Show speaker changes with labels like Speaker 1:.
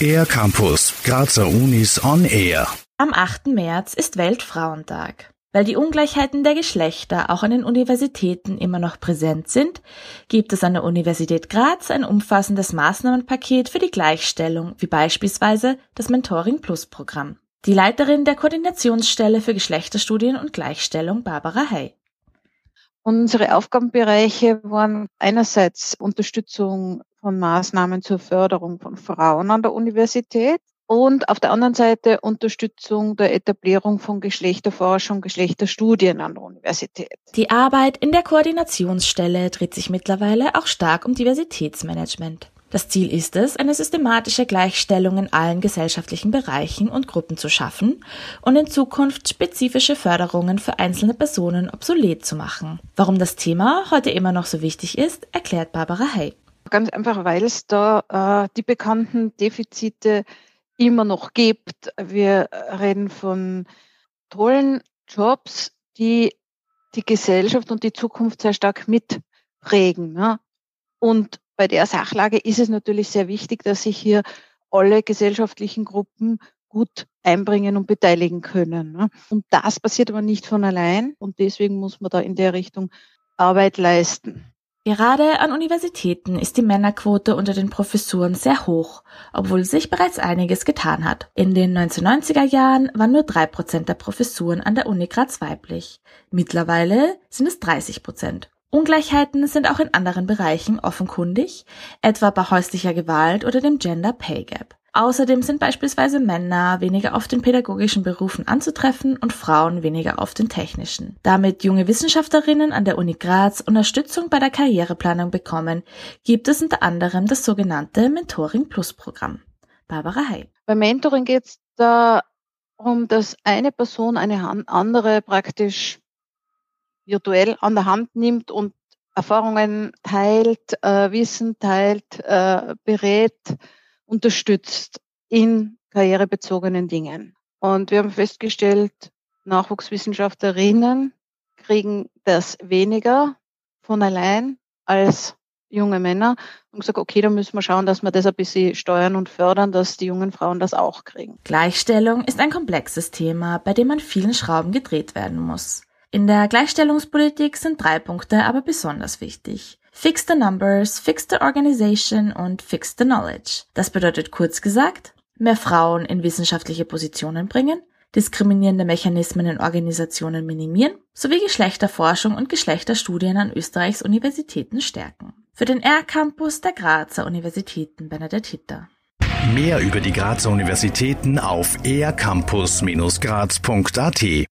Speaker 1: Air Campus, Grazer Unis on Air.
Speaker 2: Am 8. März ist Weltfrauentag. Weil die Ungleichheiten der Geschlechter auch an den Universitäten immer noch präsent sind, gibt es an der Universität Graz ein umfassendes Maßnahmenpaket für die Gleichstellung, wie beispielsweise das Mentoring Plus Programm. Die Leiterin der Koordinationsstelle für Geschlechterstudien und Gleichstellung, Barbara Hey.
Speaker 3: Unsere Aufgabenbereiche waren einerseits Unterstützung von Maßnahmen zur Förderung von Frauen an der Universität und auf der anderen Seite Unterstützung der Etablierung von Geschlechterforschung, Geschlechterstudien an der Universität.
Speaker 2: Die Arbeit in der Koordinationsstelle dreht sich mittlerweile auch stark um Diversitätsmanagement. Das Ziel ist es, eine systematische Gleichstellung in allen gesellschaftlichen Bereichen und Gruppen zu schaffen und in Zukunft spezifische Förderungen für einzelne Personen obsolet zu machen. Warum das Thema heute immer noch so wichtig ist, erklärt Barbara Hey.
Speaker 3: Ganz einfach, weil es da äh, die bekannten Defizite immer noch gibt. Wir reden von tollen Jobs, die die Gesellschaft und die Zukunft sehr stark mitprägen. Ne? Und bei der Sachlage ist es natürlich sehr wichtig, dass sich hier alle gesellschaftlichen Gruppen gut einbringen und beteiligen können. Ne? Und das passiert aber nicht von allein und deswegen muss man da in der Richtung Arbeit leisten.
Speaker 2: Gerade an Universitäten ist die Männerquote unter den Professuren sehr hoch, obwohl sich bereits einiges getan hat. In den 1990er Jahren waren nur drei Prozent der Professuren an der Uni Graz weiblich. Mittlerweile sind es 30 Prozent. Ungleichheiten sind auch in anderen Bereichen offenkundig, etwa bei häuslicher Gewalt oder dem Gender Pay Gap. Außerdem sind beispielsweise Männer weniger oft in pädagogischen Berufen anzutreffen und Frauen weniger oft in technischen. Damit junge Wissenschaftlerinnen an der Uni Graz Unterstützung bei der Karriereplanung bekommen, gibt es unter anderem das sogenannte Mentoring Plus Programm. Barbara Hay.
Speaker 3: Beim Mentoring geht es darum, dass eine Person eine andere praktisch virtuell an der Hand nimmt und Erfahrungen teilt, äh, Wissen teilt, äh, berät, unterstützt in karrierebezogenen Dingen. Und wir haben festgestellt, Nachwuchswissenschaftlerinnen kriegen das weniger von allein als junge Männer und gesagt, okay, da müssen wir schauen, dass wir das ein bisschen steuern und fördern, dass die jungen Frauen das auch kriegen.
Speaker 2: Gleichstellung ist ein komplexes Thema, bei dem an vielen Schrauben gedreht werden muss. In der Gleichstellungspolitik sind drei Punkte aber besonders wichtig. Fix the Numbers, Fix the Organization und Fix the Knowledge. Das bedeutet kurz gesagt, mehr Frauen in wissenschaftliche Positionen bringen, diskriminierende Mechanismen in Organisationen minimieren sowie Geschlechterforschung und Geschlechterstudien an Österreichs Universitäten stärken. Für den R-Campus der Grazer Universitäten Bernadette Hitter.
Speaker 1: Mehr über die Grazer Universitäten auf ercampus-graz.at